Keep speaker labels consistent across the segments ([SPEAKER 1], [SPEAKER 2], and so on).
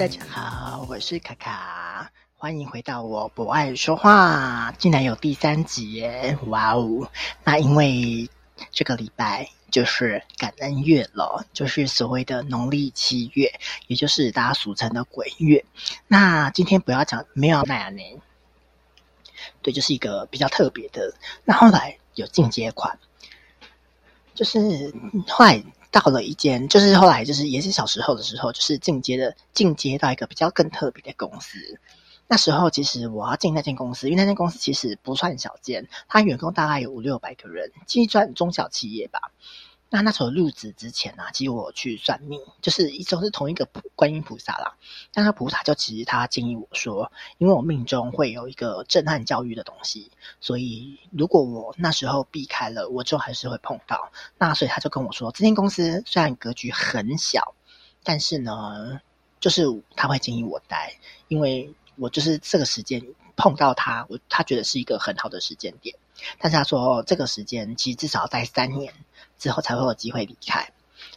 [SPEAKER 1] 大家好，我是卡卡，欢迎回到我不爱说话，竟然有第三集耶！哇哦，那因为这个礼拜就是感恩月了，就是所谓的农历七月，也就是大家俗称的鬼月。那今天不要讲没有那年，对，就是一个比较特别的。那后来有进阶款，就是后来。到了一间，就是后来就是也是小时候的时候，就是进阶的进阶到一个比较更特别的公司。那时候其实我要进那间公司，因为那间公司其实不算小间，它员工大概有五六百个人，计算中小企业吧。那那时候入职之前啊，其实我去算命，就是一种是同一个观音菩萨啦。但那菩萨就其实他建议我说，因为我命中会有一个震撼教育的东西，所以如果我那时候避开了，我就还是会碰到。那所以他就跟我说，这间公司虽然格局很小，但是呢，就是他会建议我待，因为我就是这个时间碰到他，我他觉得是一个很好的时间点。但是他说这个时间其实至少待三年。之后才会有机会离开，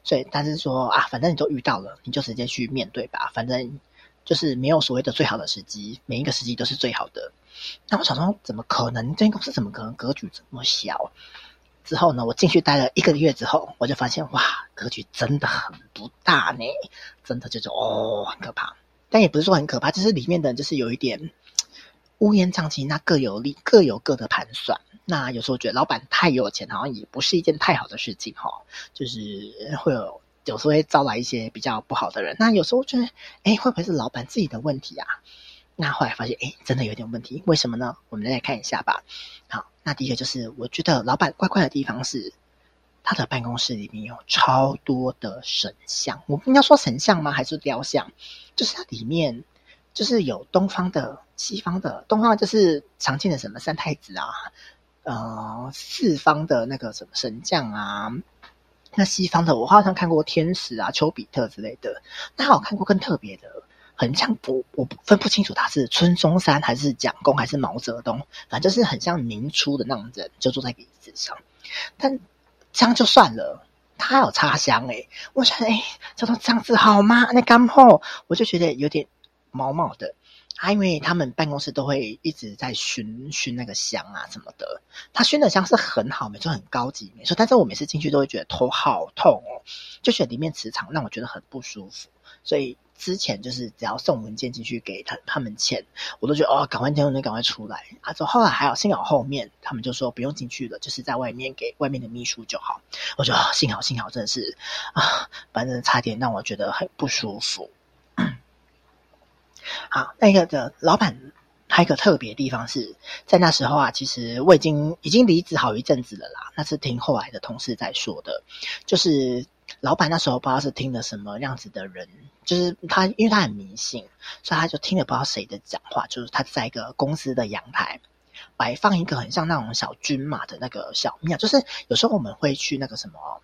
[SPEAKER 1] 所以但是说啊，反正你都遇到了，你就直接去面对吧。反正就是没有所谓的最好的时机，每一个时机都是最好的。那我想说，怎么可能？这间公司怎么可能格局这么小？之后呢，我进去待了一个月之后，我就发现哇，格局真的很不大呢，真的就是哦，很可怕。但也不是说很可怕，就是里面的就是有一点乌烟瘴气，那各有利，各有各的盘算。那有时候觉得老板太有钱，好像也不是一件太好的事情哈。就是会有有时候会招来一些比较不好的人。那有时候觉得，哎，会不会是老板自己的问题啊？那后来发现，哎，真的有点问题。为什么呢？我们再来看一下吧。好，那第一个就是我觉得老板怪怪的地方是，他的办公室里面有超多的神像。我不应该说神像吗？还是雕像？就是它里面。就是有东方的、西方的，东方就是常见的什么三太子啊，呃，四方的那个什么神将啊，那西方的我好像看过天使啊、丘比特之类的，那我看过更特别的，很像我我分不清楚他是孙中山还是蒋公还是毛泽东，反正就是很像明初的那种人，就坐在椅子上，但这样就算了，他有插香诶、我觉得诶这种这样子好吗？那刚好我就觉得有点。毛毛的，啊，因为他们办公室都会一直在熏熏那个香啊什么的，他熏的香是很好，没错，很高级，没错。但是我每次进去都会觉得头好痛哦，就觉得里面磁场让我觉得很不舒服。所以之前就是只要送文件进去给他他们签，我都觉得哦，赶快签文件，赶快出来。啊，之后来还好，幸好后面他们就说不用进去了，就是在外面给外面的秘书就好。我觉得幸好幸好，真的是啊，反正差点让我觉得很不舒服。啊，那个的老板还有一个特别地方是在那时候啊，其实我已经已经离职好一阵子了啦。那是听后来的同事在说的，就是老板那时候不知道是听了什么样子的人，就是他因为他很迷信，所以他就听了不知道谁的讲话，就是他在一个公司的阳台摆放一个很像那种小军马的那个小庙，就是有时候我们会去那个什么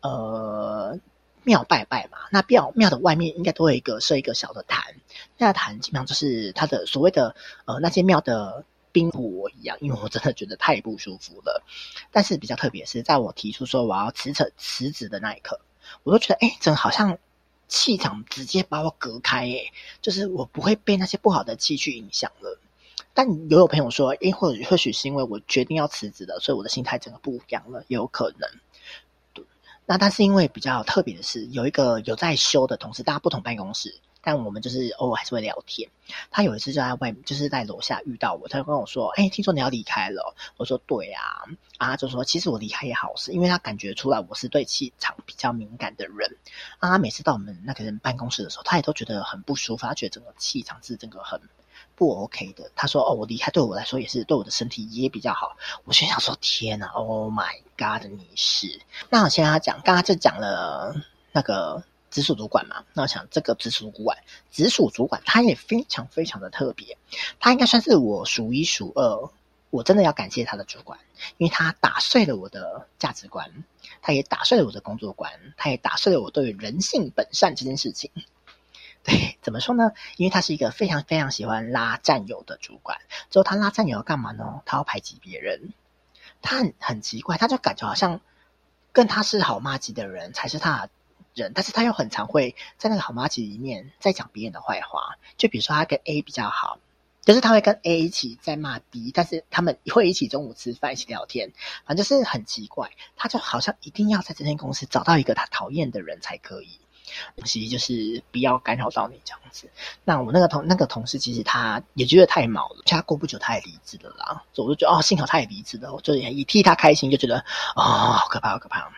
[SPEAKER 1] 呃。庙拜拜嘛，那庙庙的外面应该都会有一个设一个小的坛，那坛基本上就是他的所谓的呃那些庙的宾府一样，因为我真的觉得太不舒服了。但是比较特别是在我提出说我要辞职辞职的那一刻，我都觉得哎，真好像气场直接把我隔开，哎，就是我不会被那些不好的气去影响了。但也有朋友说，哎，或者或许是因为我决定要辞职了，所以我的心态整个不一样了，也有可能。那但是因为比较特别的是，有一个有在修的同事，大家不同办公室，但我们就是偶尔还是会聊天。他有一次就在外，就是在楼下遇到我，他就跟我说：“哎，听说你要离开了。”我说：“对啊。”啊，就说：“其实我离开也好是，因为他感觉出来我是对气场比较敏感的人。啊，他每次到我们那个人办公室的时候，他也都觉得很不舒服，他觉得整个气场是整个很。不 OK 的，他说：“哦，我离开对我来说也是对我的身体也比较好。”我心想说：“天哪，Oh my God，你是？”那我先跟他讲，刚刚就讲了那个直属主管嘛。那我想这个直属主管，直属主管他也非常非常的特别，他应该算是我数一数二，我真的要感谢他的主管，因为他打碎了我的价值观，他也打碎了我的工作观，他也打碎了我对人性本善这件事情。对，怎么说呢？因为他是一个非常非常喜欢拉战友的主管。之后他拉战友要干嘛呢？他要排挤别人。他很很奇怪，他就感觉好像跟他是好妈级的人才是他人，但是他又很常会在那个好麻吉里面在讲别人的坏话。就比如说他跟 A 比较好，就是他会跟 A 一起在骂 B，但是他们会一起中午吃饭，一起聊天，反正就是很奇怪。他就好像一定要在这间公司找到一个他讨厌的人才可以。其实就是不要干扰到你这样子。那我那个同那个同事，其实他也觉得太忙了，他过不久他也离职了啦。所以我就觉得哦，幸好他也离职了，我就也替他开心，就觉得哦，好可怕，好可怕。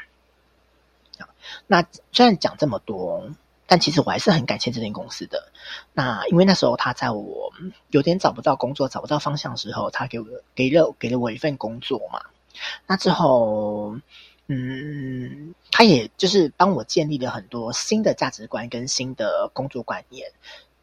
[SPEAKER 1] 那虽然讲这么多，但其实我还是很感谢这间公司的。那因为那时候他在我有点找不到工作、找不到方向的时候，他给我给了给了我一份工作嘛。那之后。嗯，他也就是帮我建立了很多新的价值观跟新的工作观念。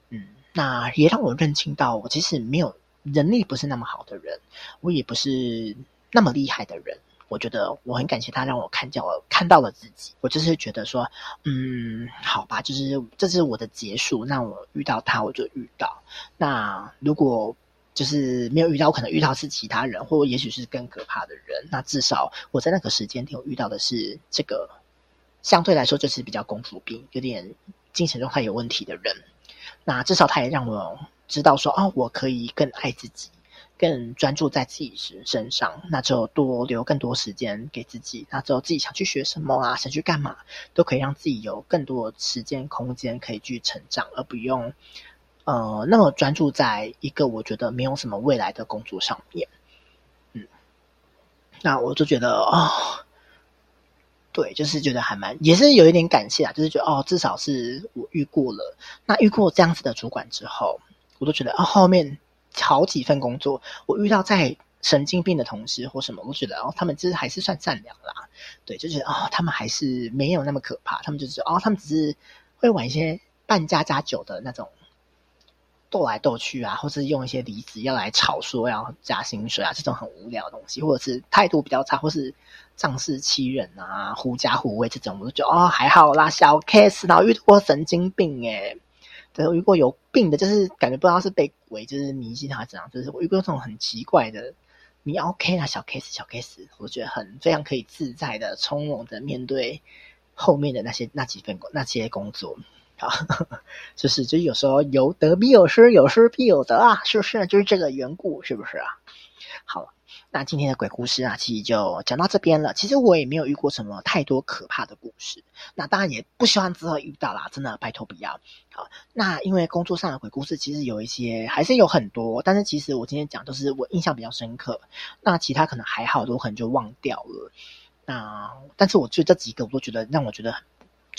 [SPEAKER 1] 嗯，那也让我认清到，我其实没有能力不是那么好的人，我也不是那么厉害的人。我觉得我很感谢他，让我看见我看到了自己。我就是觉得说，嗯，好吧，就是这是我的结束。那我遇到他，我就遇到。那如果。就是没有遇到，我可能遇到是其他人，或也许是更可怕的人。那至少我在那个时间点，我遇到的是这个相对来说就是比较公主病，有点精神状态有问题的人。那至少他也让我知道说，哦，我可以更爱自己，更专注在自己身上。那就多留更多时间给自己。那之后自己想去学什么啊，想去干嘛，都可以让自己有更多时间空间可以去成长，而不用。呃，那么专注在一个我觉得没有什么未来的工作上面，嗯，那我就觉得哦，对，就是觉得还蛮，也是有一点感谢啊，就是觉得哦，至少是我遇过了，那遇过这样子的主管之后，我都觉得哦，后面好几份工作，我遇到再神经病的同事或什么，我觉得哦，他们就是还是算善良啦，对，就觉得哦，他们还是没有那么可怕，他们就是哦，他们只是会玩一些半家家酒的那种。斗来斗去啊，或是用一些离职要来吵说要加薪水啊，这种很无聊的东西，或者是态度比较差，或是仗势欺人啊，狐假虎威这种，我就觉得哦还好啦，小 case。然后遇到过神经病诶，对，我遇过有病的，就是感觉不知道是被鬼就是迷信还是怎样，就是我遇过这种很奇怪的，你 OK 啦，小 case 小 case，我觉得很非常可以自在的从容的面对后面的那些那几份那些工作。啊，就是，就有时候有得必有失，有失必有得啊，是不是？就是这个缘故，是不是啊？好了，那今天的鬼故事啊，其实就讲到这边了。其实我也没有遇过什么太多可怕的故事，那当然也不希望之后遇到啦，真的拜托不要。好，那因为工作上的鬼故事其实有一些，还是有很多，但是其实我今天讲都是我印象比较深刻，那其他可能还好，都可能就忘掉了。那但是我觉得这几个，我都觉得让我觉得很。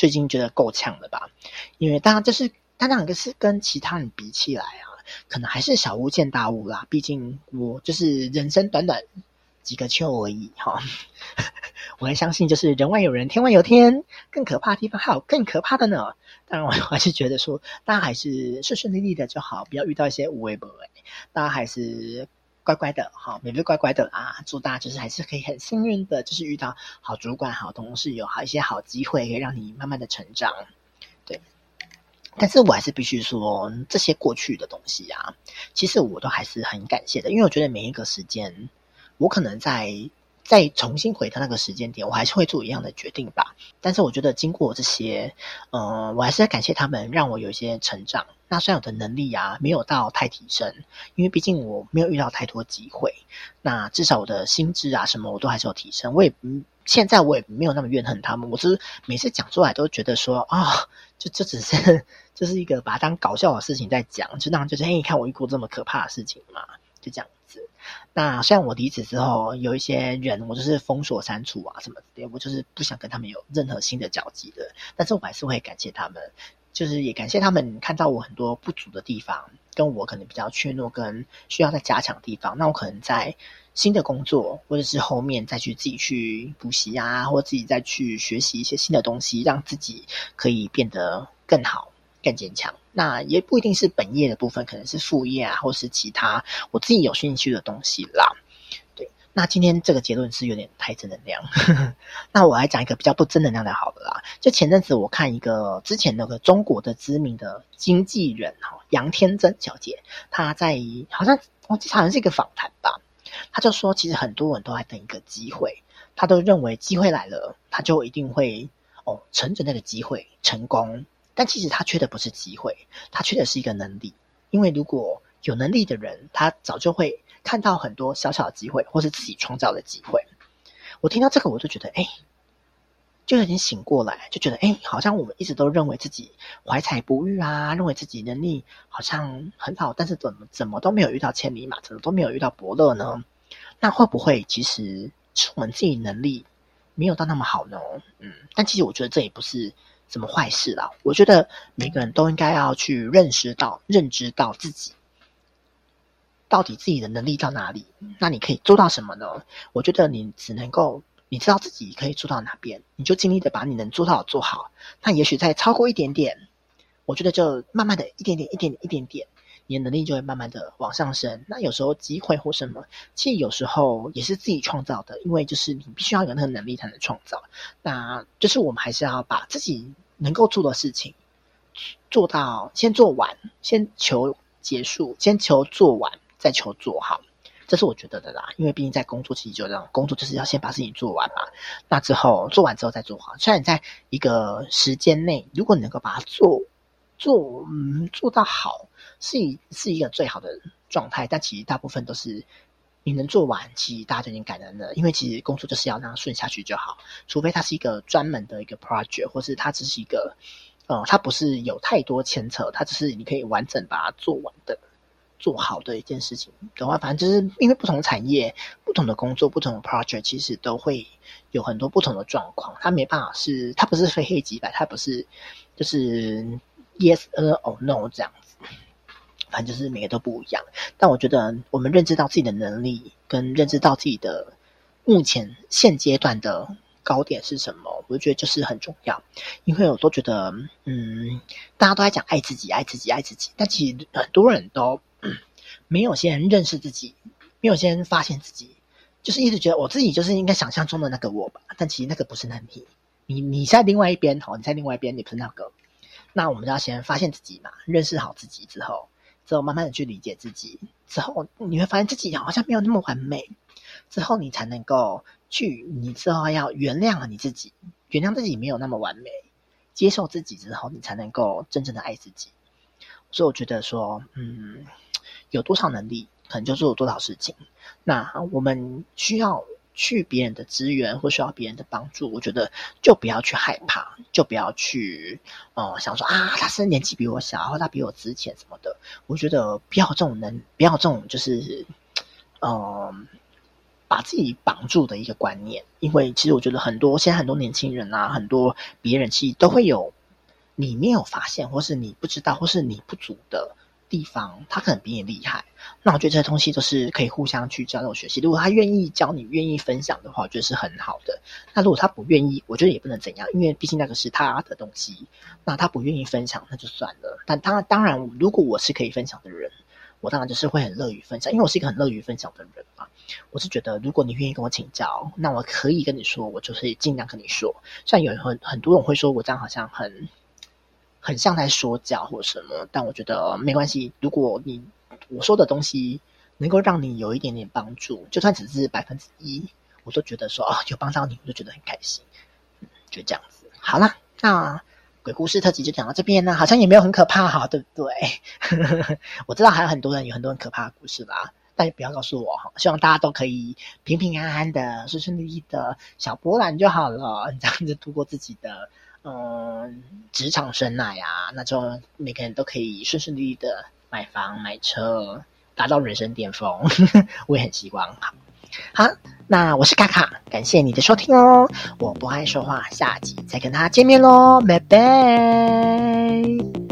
[SPEAKER 1] 最近觉得够呛了吧？因为当然就是，他两个是跟其他人比起来啊，可能还是小巫见大巫啦。毕竟我就是人生短短几个秋而已哈。我还相信，就是人外有人，天外有天，更可怕的地方还有更可怕的呢。当然，我还是觉得说，大家还是顺顺利利的就好，不要遇到一些无为不为。大家还是。乖乖的，好，每位乖乖的啊！祝大家就是还是可以很幸运的，就是遇到好主管、好同事，有好一些好机会，可以让你慢慢的成长。对，但是我还是必须说，这些过去的东西啊，其实我都还是很感谢的，因为我觉得每一个时间，我可能在再重新回到那个时间点，我还是会做一样的决定吧。但是我觉得经过这些，嗯、我还是要感谢他们，让我有一些成长。那虽然我的能力啊没有到太提升，因为毕竟我没有遇到太多机会。那至少我的心智啊什么我都还是有提升。我也现在我也没有那么怨恨他们。我是每次讲出来都觉得说啊、哦，就这只是 就是一个把它当搞笑的事情在讲，就当就是哎，你看我遇过这么可怕的事情嘛，就这样。那虽然我离职之后有一些人我就是封锁删除啊什么的，我就是不想跟他们有任何新的交集的，但是我还是会感谢他们。就是也感谢他们看到我很多不足的地方，跟我可能比较怯懦跟需要再加强的地方。那我可能在新的工作，或者是后面再去自己去补习啊，或自己再去学习一些新的东西，让自己可以变得更好、更坚强。那也不一定是本业的部分，可能是副业啊，或是其他我自己有兴趣的东西啦。对那今天这个结论是有点太正能量，那我来讲一个比较不正能量的好了啦。就前阵子我看一个之前那个中国的知名的经纪人哈杨天真小姐，她在好像我记得好像是一个访谈吧，她就说其实很多人都在等一个机会，她都认为机会来了，她就一定会哦，乘着那个机会成功。但其实他缺的不是机会，他缺的是一个能力。因为如果有能力的人，他早就会看到很多小小的机会，或是自己创造的机会。我听到这个，我就觉得，哎，就有点醒过来，就觉得，哎，好像我们一直都认为自己怀才不遇啊，认为自己能力好像很好，但是怎么怎么都没有遇到千里马，怎么都没有遇到伯乐呢？那会不会其实是我们自己能力没有到那么好呢？嗯，但其实我觉得这也不是什么坏事啦。我觉得每个人都应该要去认识到、认知到自己到底自己的能力到哪里。那你可以做到什么呢？我觉得你只能够你知道自己可以做到哪边，你就尽力的把你能做到的做好。那也许再超过一点点，我觉得就慢慢的一点点、一点点、一点点。你的能力就会慢慢的往上升。那有时候机会或什么，其实有时候也是自己创造的，因为就是你必须要有那个能力才能创造。那就是我们还是要把自己能够做的事情做到，先做完，先求结束，先求做完，再求做好。这是我觉得的啦。因为毕竟在工作其实就这样，工作就是要先把事情做完嘛。那之后做完之后再做好。虽然在一个时间内，如果你能够把它做做嗯做到好。是一是一个最好的状态，但其实大部分都是你能做完，其实大家就已经感恩了。因为其实工作就是要让它顺下去就好，除非它是一个专门的一个 project，或是它只是一个，呃，它不是有太多牵扯，它只是你可以完整把它做完的、做好的一件事情的话，反正就是因为不同产业、不同的工作、不同的 project，其实都会有很多不同的状况。它没办法是，它不是非黑即白，它不是就是 yes or no 这样。反正就是每个都不一样，但我觉得我们认知到自己的能力，跟认知到自己的目前现阶段的高点是什么，我觉得就是很重要。因为我都觉得，嗯，大家都在讲爱自己、爱自己、爱自己，但其实很多人都 没有先认识自己，没有先发现自己，就是一直觉得我自己就是应该想象中的那个我吧。但其实那个不是能力，你你在另外一边，好，你在另外一边，你不是那个。那我们就要先发现自己嘛，认识好自己之后。之后慢慢的去理解自己，之后你会发现自己好像没有那么完美，之后你才能够去，你之后要原谅你自己，原谅自己没有那么完美，接受自己之后，你才能够真正的爱自己。所以我觉得说，嗯，有多少能力，可能就做多少事情。那我们需要。去别人的资源或需要别人的帮助，我觉得就不要去害怕，就不要去，呃，想说啊，他是年纪比我小，或他比我值钱什么的。我觉得不要这种能，不要这种就是，嗯、呃，把自己绑住的一个观念。因为其实我觉得很多现在很多年轻人啊，很多别人其实都会有你没有发现，或是你不知道，或是你不足的。地方，他可能比你厉害，那我觉得这些东西都是可以互相去交流学习。如果他愿意教你，愿意分享的话，我觉得是很好的。那如果他不愿意，我觉得也不能怎样，因为毕竟那个是他的东西。那他不愿意分享，那就算了。但当，当然，如果我是可以分享的人，我当然就是会很乐于分享，因为我是一个很乐于分享的人嘛。我是觉得，如果你愿意跟我请教，那我可以跟你说，我就是尽量跟你说。虽然有很很多人会说我这样好像很。很像在说教或什么，但我觉得没关系。如果你我说的东西能够让你有一点点帮助，就算只是百分之一，我都觉得说、哦，有帮到你，我就觉得很开心。嗯，就这样子。好啦，那鬼故事特辑就讲到这边呢，好像也没有很可怕哈，对不对？我知道还有很多人有很多很可怕的故事啦，但不要告诉我哈。希望大家都可以平平安安的、顺顺利利的小波澜就好了，这样子度过自己的。嗯，职场生涯呀，那就每个人都可以顺顺利利的买房买车，达到人生巅峰。我也很希望。好，好，那我是卡卡，感谢你的收听哦。我不爱说话，下集再跟大家见面喽，拜拜。